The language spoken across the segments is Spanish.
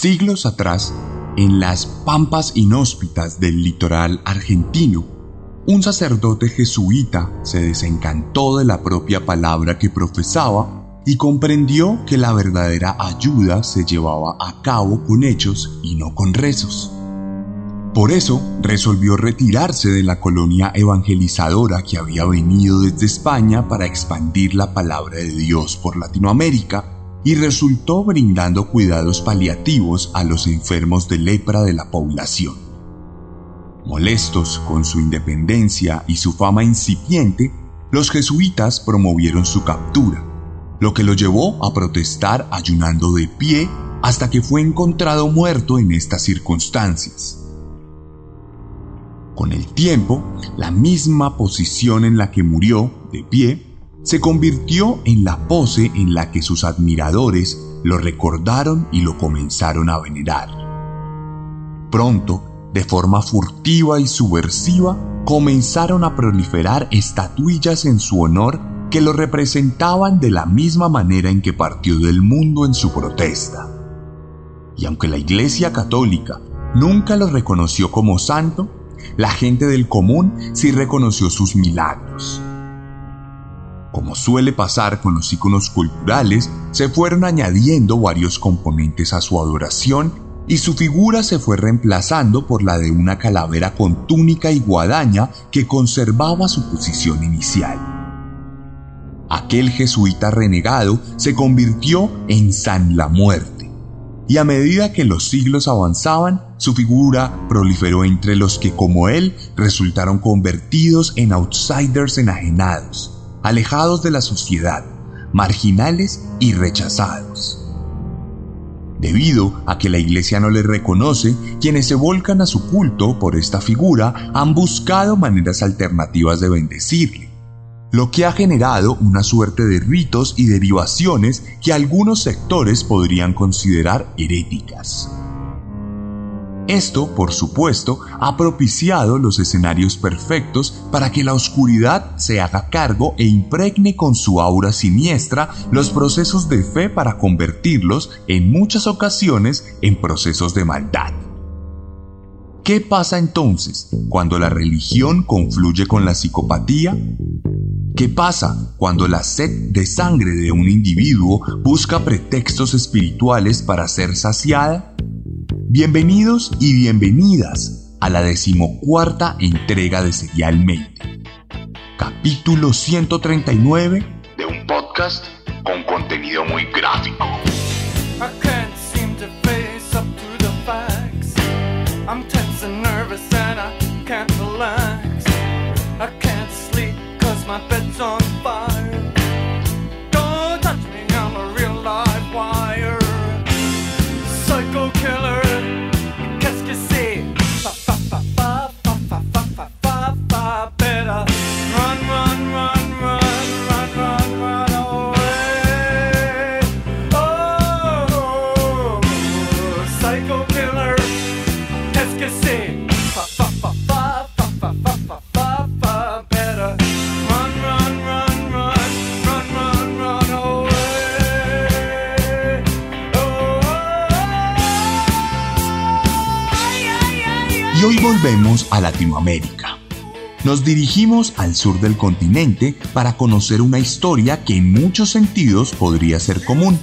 Siglos atrás, en las pampas inhóspitas del litoral argentino, un sacerdote jesuita se desencantó de la propia palabra que profesaba y comprendió que la verdadera ayuda se llevaba a cabo con hechos y no con rezos. Por eso resolvió retirarse de la colonia evangelizadora que había venido desde España para expandir la palabra de Dios por Latinoamérica y resultó brindando cuidados paliativos a los enfermos de lepra de la población. Molestos con su independencia y su fama incipiente, los jesuitas promovieron su captura, lo que lo llevó a protestar ayunando de pie hasta que fue encontrado muerto en estas circunstancias. Con el tiempo, la misma posición en la que murió, de pie, se convirtió en la pose en la que sus admiradores lo recordaron y lo comenzaron a venerar. Pronto, de forma furtiva y subversiva, comenzaron a proliferar estatuillas en su honor que lo representaban de la misma manera en que partió del mundo en su protesta. Y aunque la Iglesia Católica nunca lo reconoció como santo, la gente del común sí reconoció sus milagros. Como suele pasar con los iconos culturales, se fueron añadiendo varios componentes a su adoración y su figura se fue reemplazando por la de una calavera con túnica y guadaña que conservaba su posición inicial. Aquel jesuita renegado se convirtió en San la Muerte, y a medida que los siglos avanzaban, su figura proliferó entre los que como él resultaron convertidos en outsiders enajenados, alejados de la sociedad, marginales y rechazados. Debido a que la iglesia no les reconoce, quienes se volcan a su culto por esta figura han buscado maneras alternativas de bendecirle, lo que ha generado una suerte de ritos y derivaciones que algunos sectores podrían considerar heréticas. Esto, por supuesto, ha propiciado los escenarios perfectos para que la oscuridad se haga cargo e impregne con su aura siniestra los procesos de fe para convertirlos en muchas ocasiones en procesos de maldad. ¿Qué pasa entonces cuando la religión confluye con la psicopatía? ¿Qué pasa cuando la sed de sangre de un individuo busca pretextos espirituales para ser saciada? Bienvenidos y bienvenidas a la decimocuarta entrega de Serialmente, capítulo 139 de un podcast con contenido muy gráfico. Y Latinoamérica. Nos dirigimos al sur del continente para conocer una historia que en muchos sentidos podría ser común.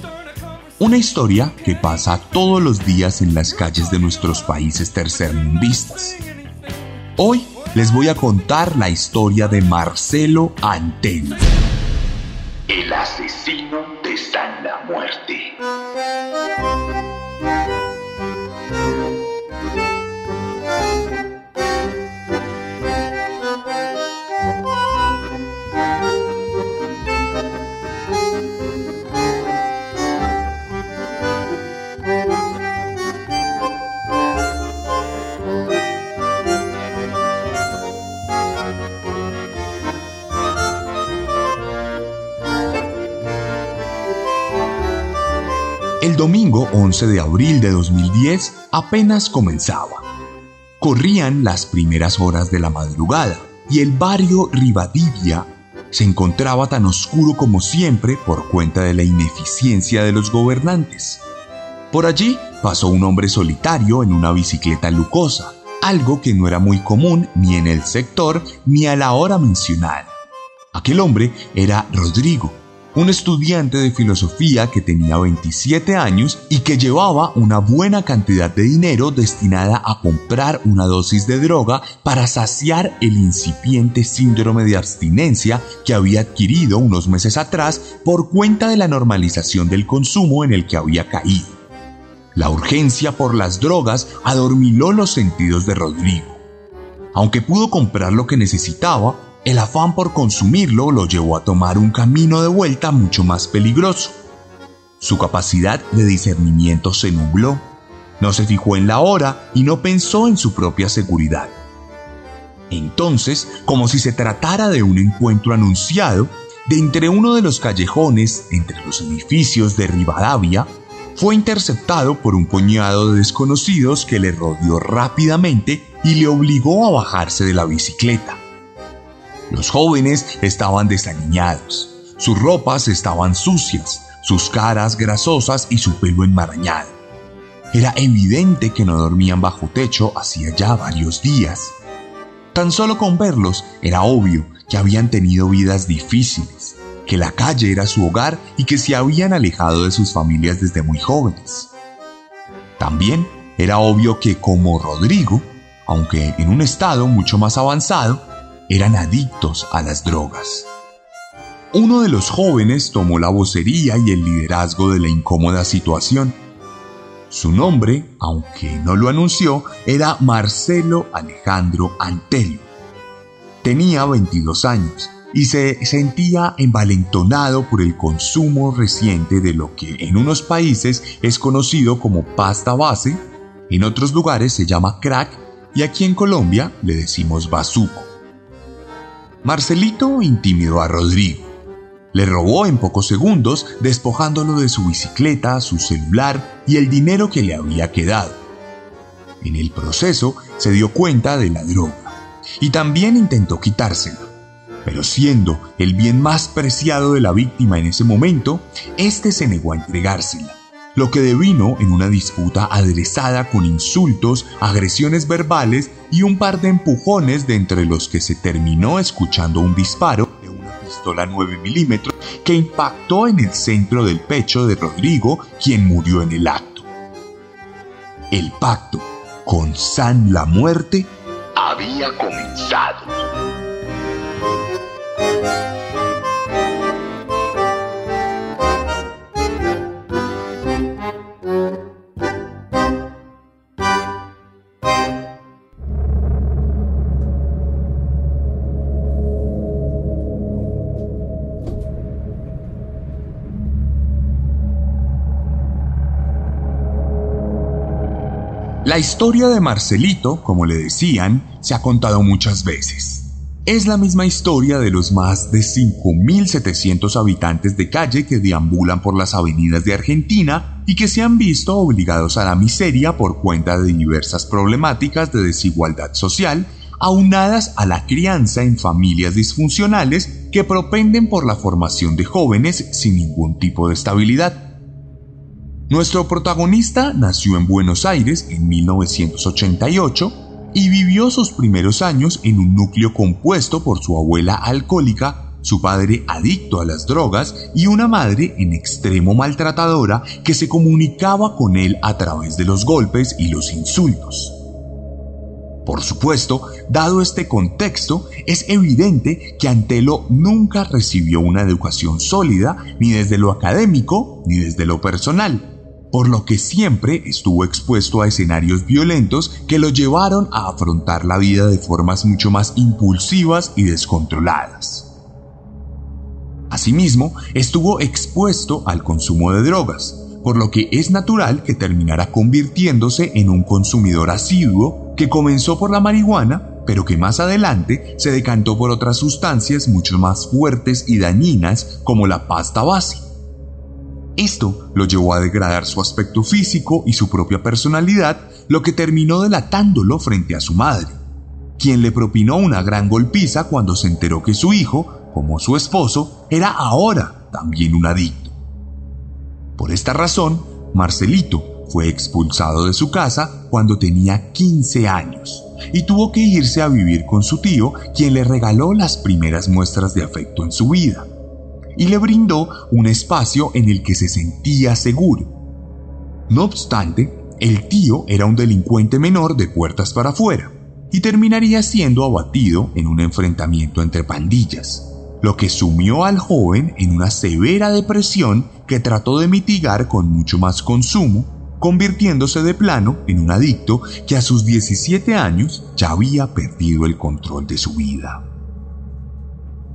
Una historia que pasa todos los días en las calles de nuestros países tercermundistas. Hoy les voy a contar la historia de Marcelo Antel. El asesino de San la Muerte. Domingo 11 de abril de 2010 apenas comenzaba. Corrían las primeras horas de la madrugada y el barrio Rivadivia se encontraba tan oscuro como siempre por cuenta de la ineficiencia de los gobernantes. Por allí pasó un hombre solitario en una bicicleta lucosa, algo que no era muy común ni en el sector ni a la hora mencionada. Aquel hombre era Rodrigo, un estudiante de filosofía que tenía 27 años y que llevaba una buena cantidad de dinero destinada a comprar una dosis de droga para saciar el incipiente síndrome de abstinencia que había adquirido unos meses atrás por cuenta de la normalización del consumo en el que había caído. La urgencia por las drogas adormiló los sentidos de Rodrigo. Aunque pudo comprar lo que necesitaba, el afán por consumirlo lo llevó a tomar un camino de vuelta mucho más peligroso. Su capacidad de discernimiento se nubló, no se fijó en la hora y no pensó en su propia seguridad. Entonces, como si se tratara de un encuentro anunciado, de entre uno de los callejones, entre los edificios de Rivadavia, fue interceptado por un puñado de desconocidos que le rodeó rápidamente y le obligó a bajarse de la bicicleta. Los jóvenes estaban desaliñados, sus ropas estaban sucias, sus caras grasosas y su pelo enmarañado. Era evidente que no dormían bajo techo hacía ya varios días. Tan solo con verlos era obvio que habían tenido vidas difíciles, que la calle era su hogar y que se habían alejado de sus familias desde muy jóvenes. También era obvio que como Rodrigo, aunque en un estado mucho más avanzado, eran adictos a las drogas. Uno de los jóvenes tomó la vocería y el liderazgo de la incómoda situación. Su nombre, aunque no lo anunció, era Marcelo Alejandro Antelio. Tenía 22 años y se sentía envalentonado por el consumo reciente de lo que en unos países es conocido como pasta base, en otros lugares se llama crack y aquí en Colombia le decimos bazuco. Marcelito intimidó a Rodrigo. Le robó en pocos segundos, despojándolo de su bicicleta, su celular y el dinero que le había quedado. En el proceso se dio cuenta de la droga y también intentó quitársela. Pero siendo el bien más preciado de la víctima en ese momento, éste se negó a entregársela lo que devino en una disputa aderezada con insultos, agresiones verbales y un par de empujones de entre los que se terminó escuchando un disparo de una pistola 9 milímetros que impactó en el centro del pecho de Rodrigo, quien murió en el acto. El pacto con San la Muerte había comenzado. La historia de Marcelito, como le decían, se ha contado muchas veces. Es la misma historia de los más de 5.700 habitantes de calle que deambulan por las avenidas de Argentina y que se han visto obligados a la miseria por cuenta de diversas problemáticas de desigualdad social, aunadas a la crianza en familias disfuncionales que propenden por la formación de jóvenes sin ningún tipo de estabilidad. Nuestro protagonista nació en Buenos Aires en 1988 y vivió sus primeros años en un núcleo compuesto por su abuela alcohólica, su padre adicto a las drogas y una madre en extremo maltratadora que se comunicaba con él a través de los golpes y los insultos. Por supuesto, dado este contexto, es evidente que Antelo nunca recibió una educación sólida ni desde lo académico ni desde lo personal por lo que siempre estuvo expuesto a escenarios violentos que lo llevaron a afrontar la vida de formas mucho más impulsivas y descontroladas. Asimismo, estuvo expuesto al consumo de drogas, por lo que es natural que terminara convirtiéndose en un consumidor asiduo que comenzó por la marihuana, pero que más adelante se decantó por otras sustancias mucho más fuertes y dañinas como la pasta base Esto lo llevó a degradar su aspecto físico y su propia personalidad, lo que terminó delatándolo frente a su madre, quien le propinó una gran golpiza cuando se enteró que su hijo, como su esposo, era ahora también un adicto. Por esta razón, Marcelito fue expulsado de su casa cuando tenía 15 años y tuvo que irse a vivir con su tío, quien le regaló las primeras muestras de afecto en su vida y le brindó un espacio en el que se sentía seguro. No obstante, el tío era un delincuente menor de puertas para afuera y terminaría siendo abatido en un enfrentamiento entre pandillas, lo que sumió al joven en una severa depresión que trató de mitigar con mucho más consumo, convirtiéndose de plano en un adicto que a sus 17 años ya había perdido el control de su vida.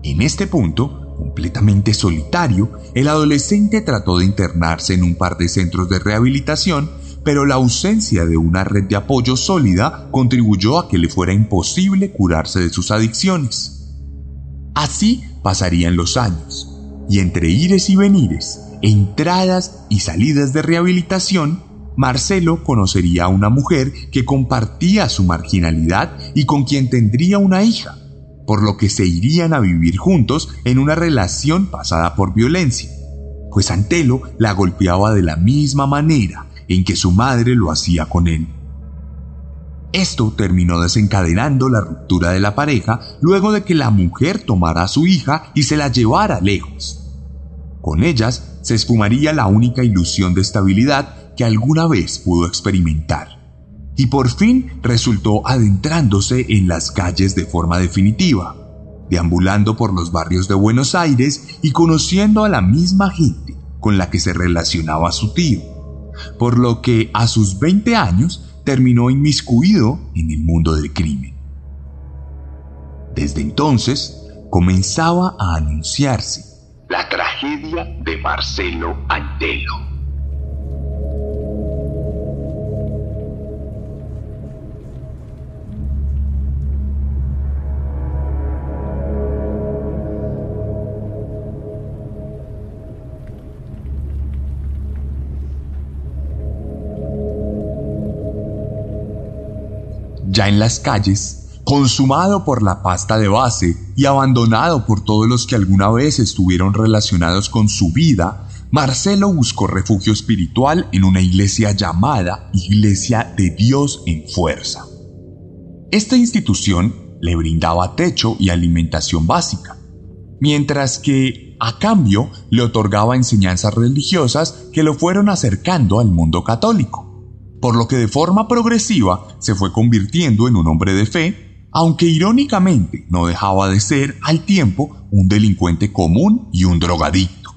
En este punto, Completamente solitario, el adolescente trató de internarse en un par de centros de rehabilitación, pero la ausencia de una red de apoyo sólida contribuyó a que le fuera imposible curarse de sus adicciones. Así pasarían los años, y entre ires y venires, entradas y salidas de rehabilitación, Marcelo conocería a una mujer que compartía su marginalidad y con quien tendría una hija, por lo que se irían a vivir juntos en una relación pasada por violencia, pues Antelo la golpeaba de la misma manera en que su madre lo hacía con él. Esto terminó desencadenando la ruptura de la pareja luego de que la mujer tomara a su hija y se la llevara lejos. Con ellas se esfumaría la única ilusión de estabilidad que alguna vez pudo experimentar y por fin resultó adentrándose en las calles de forma definitiva, deambulando por los barrios de Buenos Aires y conociendo a la misma gente con la que se relacionaba su tío, por lo que a sus 20 años terminó inmiscuido en el mundo del crimen. Desde entonces comenzaba a anunciarse la tragedia de Marcelo Antelo. Ya en las calles, consumado por la pasta de base y abandonado por todos los que alguna vez estuvieron relacionados con su vida, Marcelo buscó refugio espiritual en una iglesia llamada Iglesia de Dios en Fuerza. Esta institución le brindaba techo y alimentación básica, mientras que a cambio le otorgaba enseñanzas religiosas que lo fueron acercando al mundo católico por lo que de forma progresiva se fue convirtiendo en un hombre de fe, aunque irónicamente no dejaba de ser al tiempo un delincuente común y un drogadicto.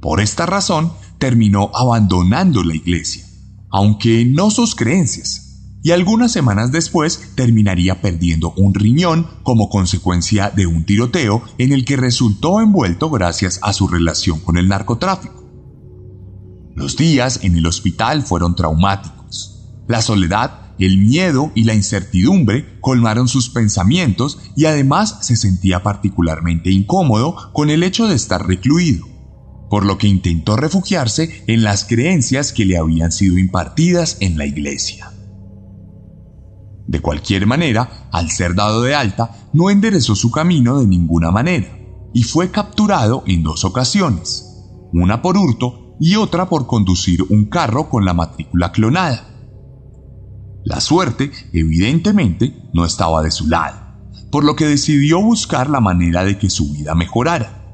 Por esta razón, terminó abandonando la iglesia, aunque no sus creencias, y algunas semanas después terminaría perdiendo un riñón como consecuencia de un tiroteo en el que resultó envuelto gracias a su relación con el narcotráfico. Los días en el hospital fueron traumáticos. La soledad, el miedo y la incertidumbre colmaron sus pensamientos y además se sentía particularmente incómodo con el hecho de estar recluido, por lo que intentó refugiarse en las creencias que le habían sido impartidas en la iglesia. De cualquier manera, al ser dado de alta, no enderezó su camino de ninguna manera y fue capturado en dos ocasiones, una por hurto y otra por conducir un carro con la matrícula clonada. La suerte, evidentemente, no estaba de su lado, por lo que decidió buscar la manera de que su vida mejorara.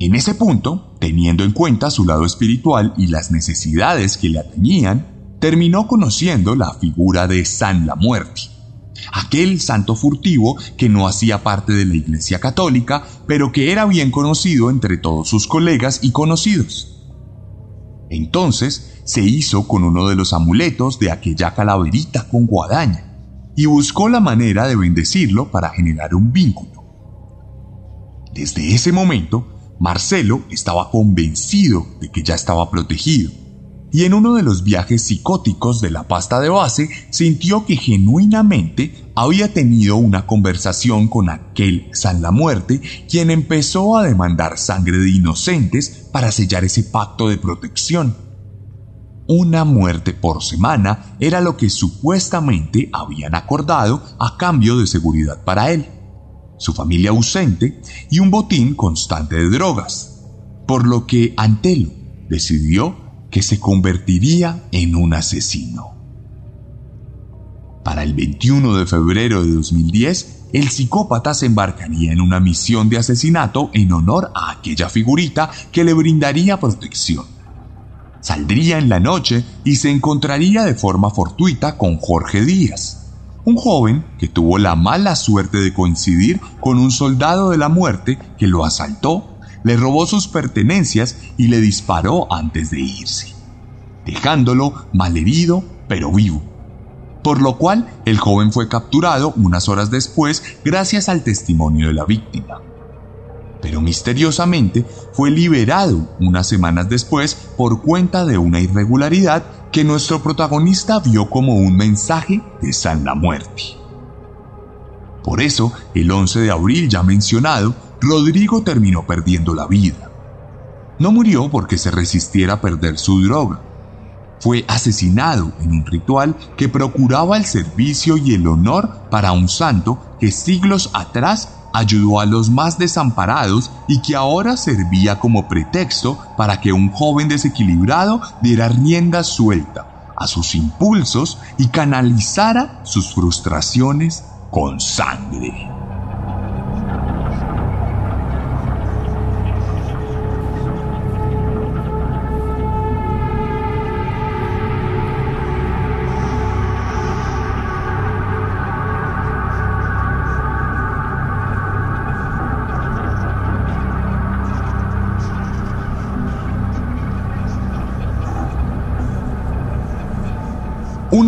En ese punto, teniendo en cuenta su lado espiritual y las necesidades que le atañían, terminó conociendo la figura de San la Muerte, aquel santo furtivo que no hacía parte de la Iglesia Católica, pero que era bien conocido entre todos sus colegas y conocidos. Entonces se hizo con uno de los amuletos de aquella calaverita con guadaña y buscó la manera de bendecirlo para generar un vínculo. Desde ese momento, Marcelo estaba convencido de que ya estaba protegido, y en uno de los viajes psicóticos de la pasta de base sintió que genuinamente había tenido una conversación con aquel San la Muerte, quien empezó a demandar sangre de inocentes para sellar ese pacto de protección. Una muerte por semana era lo que supuestamente habían acordado a cambio de seguridad para él, su familia ausente y un botín constante de drogas, por lo que Antelo decidió que se convertiría en un asesino. Para el 21 de febrero de 2010, el psicópata se embarcaría en una misión de asesinato en honor a aquella figurita que le brindaría protección. Saldría en la noche y se encontraría de forma fortuita con Jorge Díaz, un joven que tuvo la mala suerte de coincidir con un soldado de la muerte que lo asaltó le robó sus pertenencias y le disparó antes de irse, dejándolo malherido pero vivo. Por lo cual el joven fue capturado unas horas después gracias al testimonio de la víctima. Pero misteriosamente fue liberado unas semanas después por cuenta de una irregularidad que nuestro protagonista vio como un mensaje de San la Muerte. Por eso, el 11 de abril ya mencionado, Rodrigo terminó perdiendo la vida. No murió porque se resistiera a perder su droga. Fue asesinado en un ritual que procuraba el servicio y el honor para un santo que siglos atrás ayudó a los más desamparados y que ahora servía como pretexto para que un joven desequilibrado diera rienda suelta a sus impulsos y canalizara sus frustraciones con sangre.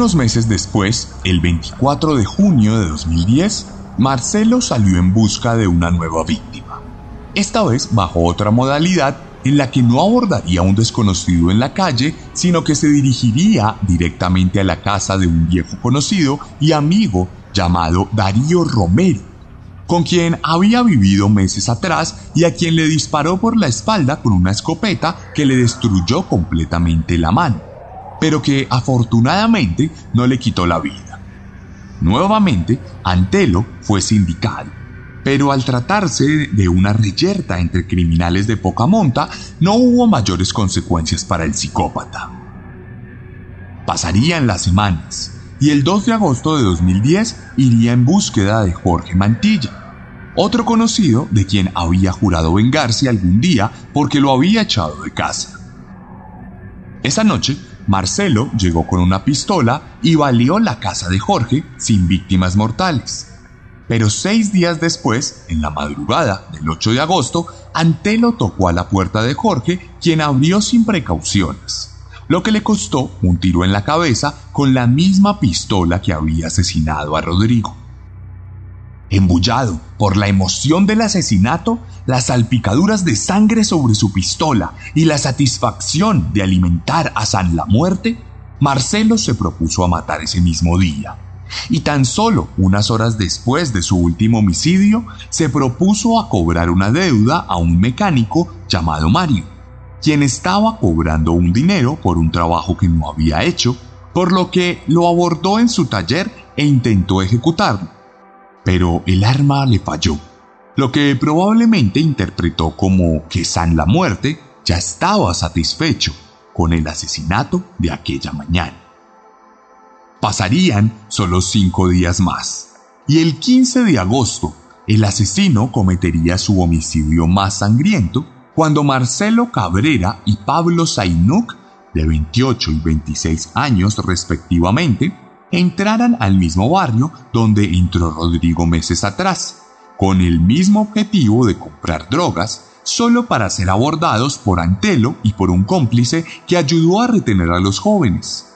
Unos meses después, el 24 de junio de 2010, Marcelo salió en busca de una nueva víctima. Esta vez bajo otra modalidad en la que no abordaría a un desconocido en la calle, sino que se dirigiría directamente a la casa de un viejo conocido y amigo llamado Darío Romero, con quien había vivido meses atrás y a quien le disparó por la espalda con una escopeta que le destruyó completamente la mano pero que afortunadamente no le quitó la vida. Nuevamente, Antelo fue sindicado, pero al tratarse de una reyerta entre criminales de poca monta, no hubo mayores consecuencias para el psicópata. Pasarían las semanas, y el 2 de agosto de 2010 iría en búsqueda de Jorge Mantilla, otro conocido de quien había jurado vengarse algún día porque lo había echado de casa. Esa noche Marcelo llegó con una pistola y valió la casa de Jorge sin víctimas mortales. Pero seis días después, en la madrugada del 8 de agosto, Antelo tocó a la puerta de Jorge, quien abrió sin precauciones, lo que le costó un tiro en la cabeza con la misma pistola que había asesinado a Rodrigo. Embullado por la emoción del asesinato, las salpicaduras de sangre sobre su pistola y la satisfacción de alimentar a San la Muerte, Marcelo se propuso a matar ese mismo día. Y tan solo unas horas después de su último homicidio, se propuso a cobrar una deuda a un mecánico llamado Mario, quien estaba cobrando un dinero por un trabajo que no había hecho, por lo que lo abordó en su taller e intentó ejecutarlo pero el arma le falló, lo que probablemente interpretó como que San la Muerte ya estaba satisfecho con el asesinato de aquella mañana. Pasarían solo cinco días más, y el 15 de agosto el asesino cometería su homicidio más sangriento cuando Marcelo Cabrera y Pablo Zainuc, de 28 y 26 años respectivamente, entraran al mismo barrio donde entró Rodrigo meses atrás, con el mismo objetivo de comprar drogas, solo para ser abordados por Antelo y por un cómplice que ayudó a retener a los jóvenes.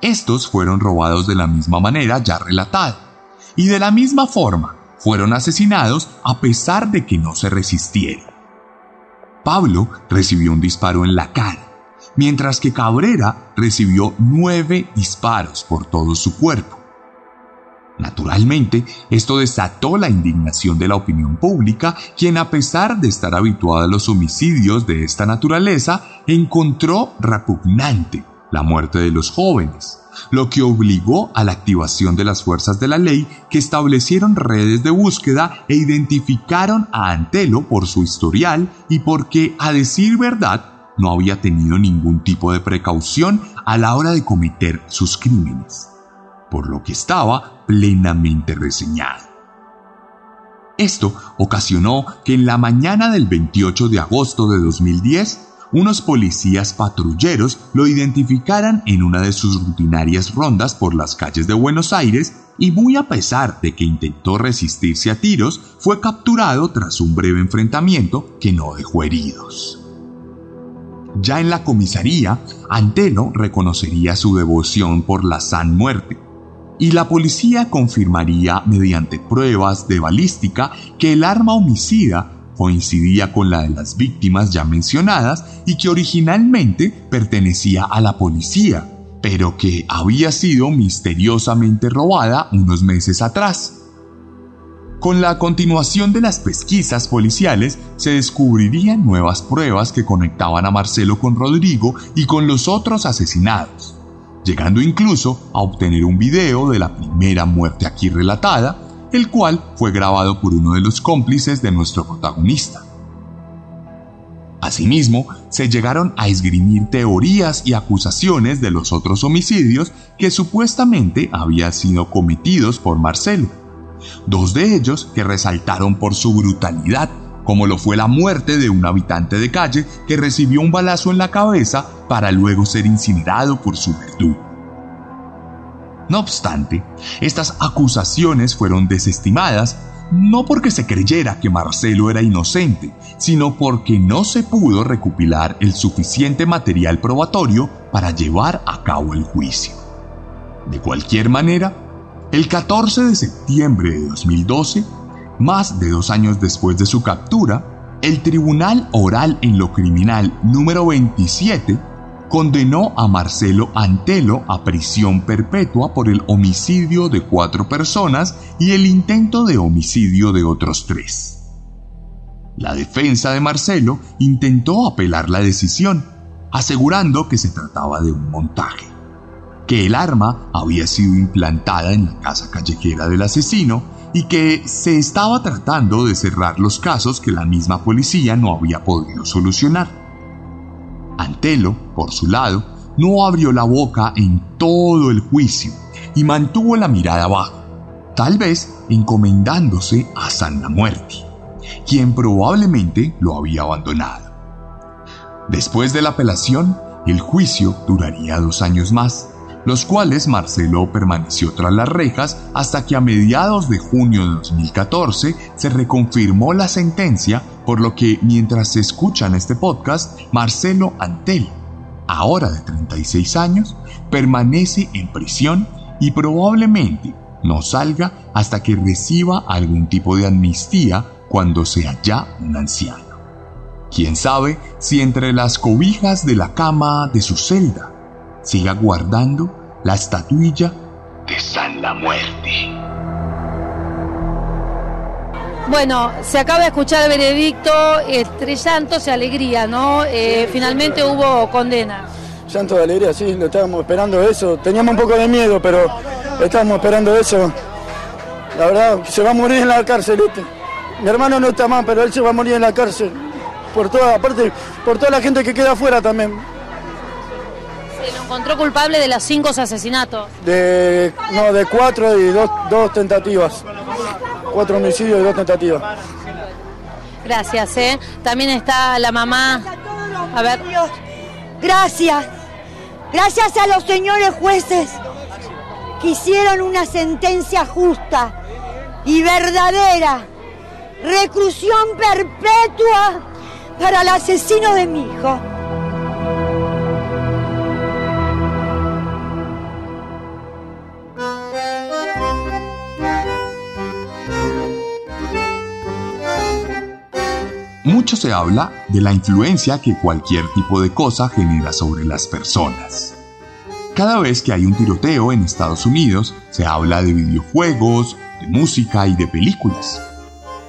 Estos fueron robados de la misma manera ya relatada, y de la misma forma fueron asesinados a pesar de que no se resistieron. Pablo recibió un disparo en la cara, mientras que Cabrera recibió nueve disparos por todo su cuerpo. Naturalmente, esto desató la indignación de la opinión pública, quien a pesar de estar habituada a los homicidios de esta naturaleza, encontró repugnante la muerte de los jóvenes, lo que obligó a la activación de las fuerzas de la ley que establecieron redes de búsqueda e identificaron a Antelo por su historial y porque, a decir verdad, no había tenido ningún tipo de precaución a la hora de cometer sus crímenes, por lo que estaba plenamente reseñado. Esto ocasionó que en la mañana del 28 de agosto de 2010, unos policías patrulleros lo identificaran en una de sus rutinarias rondas por las calles de Buenos Aires y muy a pesar de que intentó resistirse a tiros, fue capturado tras un breve enfrentamiento que no dejó heridos. Ya en la comisaría, Antelo reconocería su devoción por la San Muerte, y la policía confirmaría mediante pruebas de balística que el arma homicida coincidía con la de las víctimas ya mencionadas y que originalmente pertenecía a la policía, pero que había sido misteriosamente robada unos meses atrás. Con la continuación de las pesquisas policiales se descubrirían nuevas pruebas que conectaban a Marcelo con Rodrigo y con los otros asesinados, llegando incluso a obtener un video de la primera muerte aquí relatada, el cual fue grabado por uno de los cómplices de nuestro protagonista. Asimismo, se llegaron a esgrimir teorías y acusaciones de los otros homicidios que supuestamente habían sido cometidos por Marcelo dos de ellos que resaltaron por su brutalidad, como lo fue la muerte de un habitante de calle que recibió un balazo en la cabeza para luego ser incinerado por su verdugo. No obstante, estas acusaciones fueron desestimadas no porque se creyera que Marcelo era inocente, sino porque no se pudo recopilar el suficiente material probatorio para llevar a cabo el juicio. De cualquier manera, el 14 de septiembre de 2012, más de dos años después de su captura, el Tribunal Oral en lo Criminal número 27 condenó a Marcelo Antelo a prisión perpetua por el homicidio de cuatro personas y el intento de homicidio de otros tres. La defensa de Marcelo intentó apelar la decisión, asegurando que se trataba de un montaje que el arma había sido implantada en la casa callejera del asesino y que se estaba tratando de cerrar los casos que la misma policía no había podido solucionar. Antelo, por su lado, no abrió la boca en todo el juicio y mantuvo la mirada abajo, tal vez encomendándose a San la Muerte, quien probablemente lo había abandonado. Después de la apelación, el juicio duraría dos años más los cuales Marcelo permaneció tras las rejas hasta que a mediados de junio de 2014 se reconfirmó la sentencia, por lo que mientras se escuchan este podcast, Marcelo Antel, ahora de 36 años, permanece en prisión y probablemente no salga hasta que reciba algún tipo de amnistía cuando sea ya un anciano. Quién sabe si entre las cobijas de la cama de su celda siga guardando la estatuilla de San la Muerte. Bueno, se acaba de escuchar el veredicto, entre llantos y alegría, ¿no? Eh, finalmente hubo condena. Llanto de alegría, sí, lo estábamos esperando eso. Teníamos un poco de miedo, pero estábamos esperando eso. La verdad, se va a morir en la cárcel este. Mi hermano no está mal, pero él se va a morir en la cárcel. Por toda, aparte, por toda la gente que queda afuera también. Se lo encontró culpable de los cinco asesinatos. De, no, de cuatro y dos, dos tentativas. Cuatro homicidios y dos tentativas. Gracias, ¿eh? También está la mamá. A ver. Gracias. Gracias a los señores jueces que hicieron una sentencia justa y verdadera. Reclusión perpetua para el asesino de mi hijo. Mucho se habla de la influencia que cualquier tipo de cosa genera sobre las personas. Cada vez que hay un tiroteo en Estados Unidos, se habla de videojuegos, de música y de películas.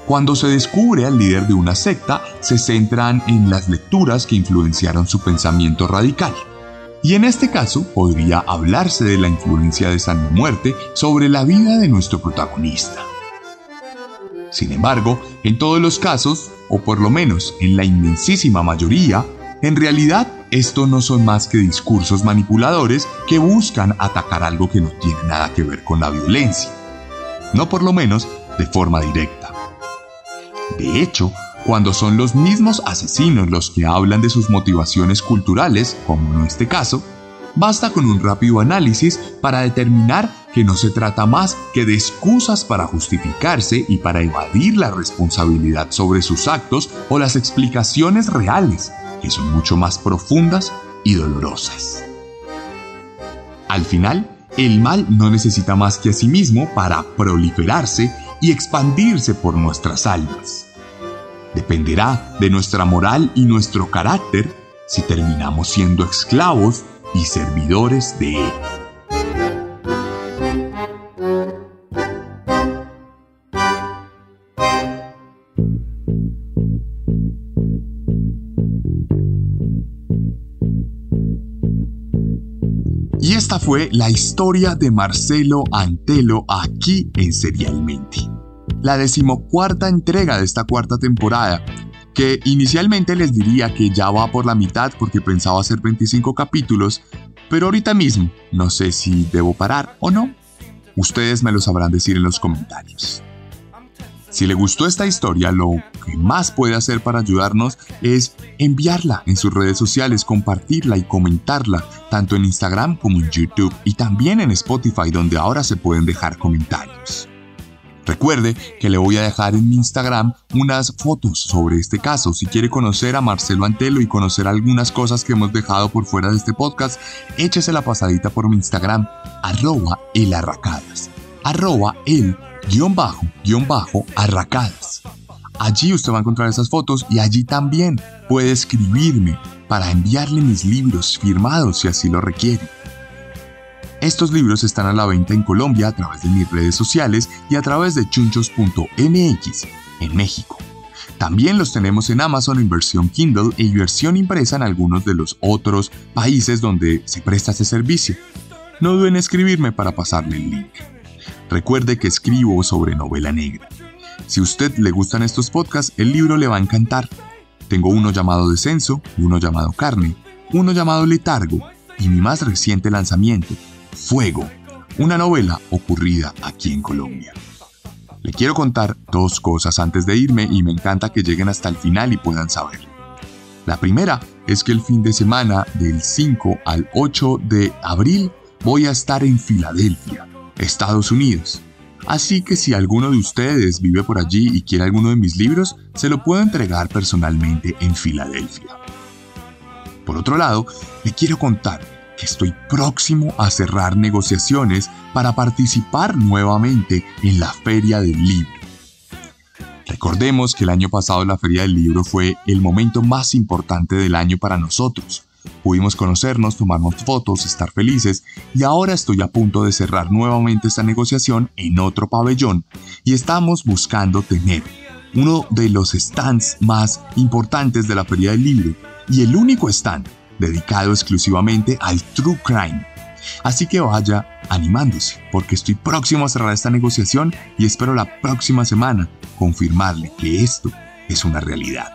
Cuando se descubre al líder de una secta, se centran en las lecturas que influenciaron su pensamiento radical. Y en este caso podría hablarse de la influencia de San Muerte sobre la vida de nuestro protagonista. Sin embargo, en todos los casos, o por lo menos en la inmensísima mayoría, en realidad esto no son más que discursos manipuladores que buscan atacar algo que no tiene nada que ver con la violencia. No por lo menos de forma directa. De hecho, cuando son los mismos asesinos los que hablan de sus motivaciones culturales, como en este caso, basta con un rápido análisis para determinar que no se trata más que de excusas para justificarse y para evadir la responsabilidad sobre sus actos o las explicaciones reales, que son mucho más profundas y dolorosas. Al final, el mal no necesita más que a sí mismo para proliferarse y expandirse por nuestras almas. Dependerá de nuestra moral y nuestro carácter si terminamos siendo esclavos y servidores de Él. Y esta fue la historia de Marcelo Antelo aquí en Serialmente. La decimocuarta entrega de esta cuarta temporada, que inicialmente les diría que ya va por la mitad porque pensaba hacer 25 capítulos, pero ahorita mismo no sé si debo parar o no. Ustedes me lo sabrán decir en los comentarios. Si le gustó esta historia, lo que más puede hacer para ayudarnos es enviarla en sus redes sociales, compartirla y comentarla, tanto en Instagram como en YouTube y también en Spotify, donde ahora se pueden dejar comentarios. Recuerde que le voy a dejar en mi Instagram unas fotos sobre este caso. Si quiere conocer a Marcelo Antelo y conocer algunas cosas que hemos dejado por fuera de este podcast, échese la pasadita por mi Instagram, arroba elarracadas, arroba el guion bajo, guion bajo, arracadas. Allí usted va a encontrar esas fotos y allí también puede escribirme para enviarle mis libros firmados si así lo requiere. Estos libros están a la venta en Colombia a través de mis redes sociales y a través de chunchos.mx en México. También los tenemos en Amazon en versión Kindle y versión impresa en algunos de los otros países donde se presta ese servicio. No duden en escribirme para pasarle el link. Recuerde que escribo sobre novela negra. Si a usted le gustan estos podcasts, el libro le va a encantar. Tengo uno llamado Descenso, uno llamado Carne, uno llamado Letargo y mi más reciente lanzamiento, Fuego, una novela ocurrida aquí en Colombia. Le quiero contar dos cosas antes de irme y me encanta que lleguen hasta el final y puedan saberlo. La primera es que el fin de semana del 5 al 8 de abril voy a estar en Filadelfia Estados Unidos. Así que si alguno de ustedes vive por allí y quiere alguno de mis libros, se lo puedo entregar personalmente en Filadelfia. Por otro lado, le quiero contar estoy próximo a cerrar negociaciones para participar nuevamente en la Feria del Libro. Recordemos que el año pasado la Feria del Libro fue el momento más importante del año para nosotros, Pudimos conocernos, tomarnos fotos, estar felices y ahora estoy a punto de cerrar nuevamente esta negociación en otro pabellón y estamos buscando tener uno de los stands más importantes de la Feria del Libro y el único stand dedicado exclusivamente al True Crime. Así que vaya animándose, porque estoy próximo a cerrar esta negociación y espero la próxima semana confirmarle que esto es una realidad.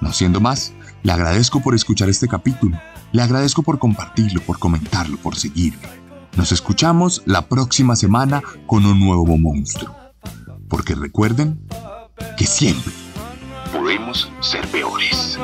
No siendo más, le agradezco por escuchar este capítulo. Le agradezco por compartirlo, por comentarlo, por seguirme. Nos escuchamos la próxima semana con un nuevo monstruo. Porque recuerden que siempre podemos ser peores.